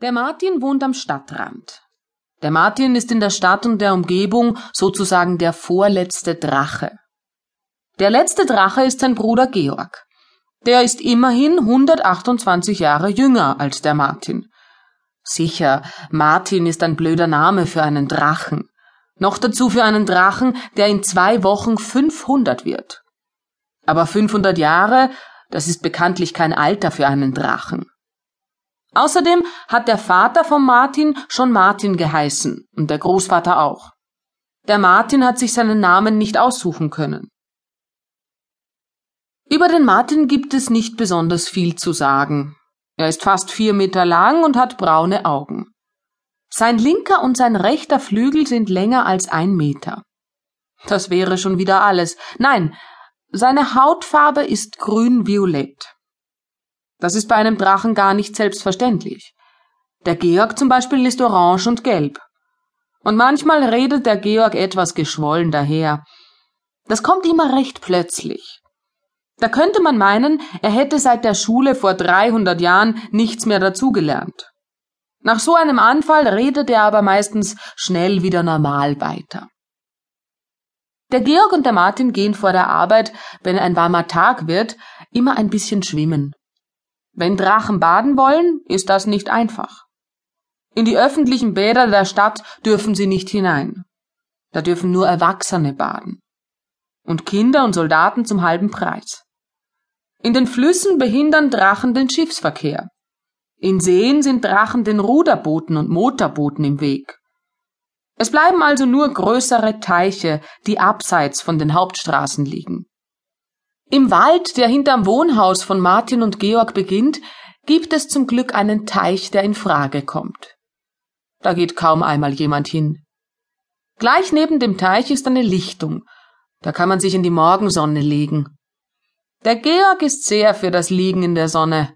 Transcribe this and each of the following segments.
Der Martin wohnt am Stadtrand. Der Martin ist in der Stadt und der Umgebung sozusagen der vorletzte Drache. Der letzte Drache ist sein Bruder Georg. Der ist immerhin 128 Jahre jünger als der Martin. Sicher, Martin ist ein blöder Name für einen Drachen. Noch dazu für einen Drachen, der in zwei Wochen 500 wird. Aber 500 Jahre, das ist bekanntlich kein Alter für einen Drachen. Außerdem hat der Vater von Martin schon Martin geheißen und der Großvater auch. Der Martin hat sich seinen Namen nicht aussuchen können. Über den Martin gibt es nicht besonders viel zu sagen. Er ist fast vier Meter lang und hat braune Augen. Sein linker und sein rechter Flügel sind länger als ein Meter. Das wäre schon wieder alles. Nein, seine Hautfarbe ist grün-violett. Das ist bei einem Drachen gar nicht selbstverständlich. Der Georg zum Beispiel ist orange und gelb. Und manchmal redet der Georg etwas geschwollen daher. Das kommt immer recht plötzlich. Da könnte man meinen, er hätte seit der Schule vor 300 Jahren nichts mehr dazugelernt. Nach so einem Anfall redet er aber meistens schnell wieder normal weiter. Der Georg und der Martin gehen vor der Arbeit, wenn ein warmer Tag wird, immer ein bisschen schwimmen. Wenn Drachen baden wollen, ist das nicht einfach. In die öffentlichen Bäder der Stadt dürfen sie nicht hinein. Da dürfen nur Erwachsene baden. Und Kinder und Soldaten zum halben Preis. In den Flüssen behindern Drachen den Schiffsverkehr. In Seen sind Drachen den Ruderbooten und Motorbooten im Weg. Es bleiben also nur größere Teiche, die abseits von den Hauptstraßen liegen. Im Wald, der hinterm Wohnhaus von Martin und Georg beginnt, gibt es zum Glück einen Teich, der in Frage kommt. Da geht kaum einmal jemand hin. Gleich neben dem Teich ist eine Lichtung. Da kann man sich in die Morgensonne legen. Der Georg ist sehr für das Liegen in der Sonne.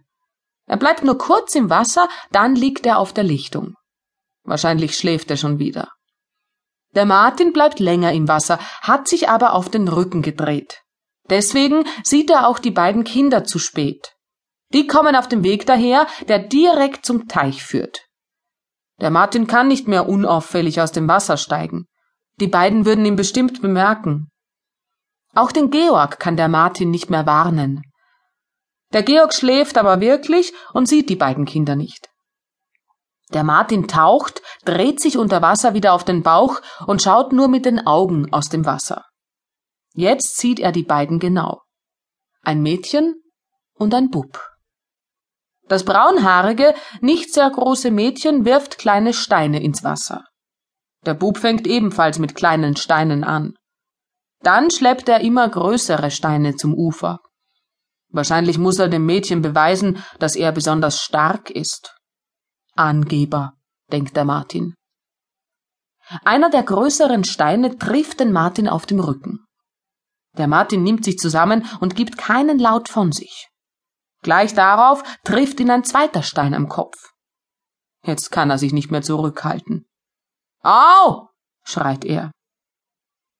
Er bleibt nur kurz im Wasser, dann liegt er auf der Lichtung. Wahrscheinlich schläft er schon wieder. Der Martin bleibt länger im Wasser, hat sich aber auf den Rücken gedreht. Deswegen sieht er auch die beiden Kinder zu spät. Die kommen auf dem Weg daher, der direkt zum Teich führt. Der Martin kann nicht mehr unauffällig aus dem Wasser steigen. Die beiden würden ihn bestimmt bemerken. Auch den Georg kann der Martin nicht mehr warnen. Der Georg schläft aber wirklich und sieht die beiden Kinder nicht. Der Martin taucht, dreht sich unter Wasser wieder auf den Bauch und schaut nur mit den Augen aus dem Wasser. Jetzt sieht er die beiden genau. Ein Mädchen und ein Bub. Das braunhaarige, nicht sehr große Mädchen wirft kleine Steine ins Wasser. Der Bub fängt ebenfalls mit kleinen Steinen an. Dann schleppt er immer größere Steine zum Ufer. Wahrscheinlich muss er dem Mädchen beweisen, dass er besonders stark ist. Angeber, denkt der Martin. Einer der größeren Steine trifft den Martin auf dem Rücken. Der Martin nimmt sich zusammen und gibt keinen Laut von sich. Gleich darauf trifft ihn ein zweiter Stein am Kopf. Jetzt kann er sich nicht mehr zurückhalten. Au! schreit er.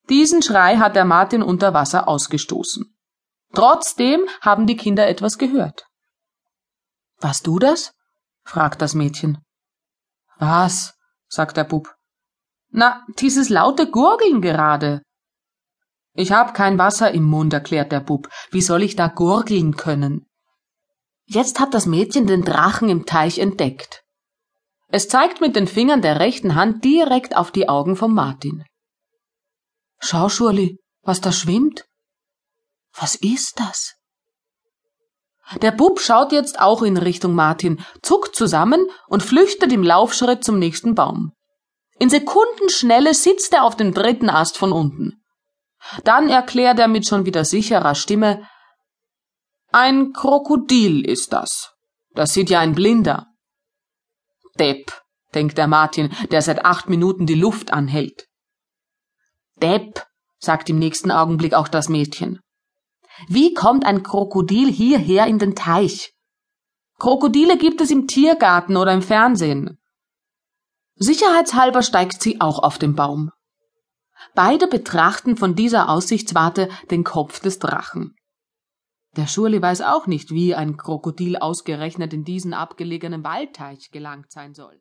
Diesen Schrei hat der Martin unter Wasser ausgestoßen. Trotzdem haben die Kinder etwas gehört. Warst du das? fragt das Mädchen. Was? sagt der Bub. Na, dieses laute Gurgeln gerade. Ich hab kein Wasser im Mund, erklärt der Bub. Wie soll ich da gurgeln können? Jetzt hat das Mädchen den Drachen im Teich entdeckt. Es zeigt mit den Fingern der rechten Hand direkt auf die Augen von Martin. Schau, Schurli, was da schwimmt. Was ist das? Der Bub schaut jetzt auch in Richtung Martin, zuckt zusammen und flüchtet im Laufschritt zum nächsten Baum. In Sekundenschnelle sitzt er auf dem dritten Ast von unten. Dann erklärt er mit schon wieder sicherer Stimme Ein Krokodil ist das. Das sieht ja ein Blinder. Depp, denkt der Martin, der seit acht Minuten die Luft anhält. Depp, sagt im nächsten Augenblick auch das Mädchen. Wie kommt ein Krokodil hierher in den Teich? Krokodile gibt es im Tiergarten oder im Fernsehen. Sicherheitshalber steigt sie auch auf den Baum. Beide betrachten von dieser Aussichtswarte den Kopf des Drachen. Der Schurli weiß auch nicht, wie ein Krokodil ausgerechnet in diesen abgelegenen Waldteich gelangt sein soll.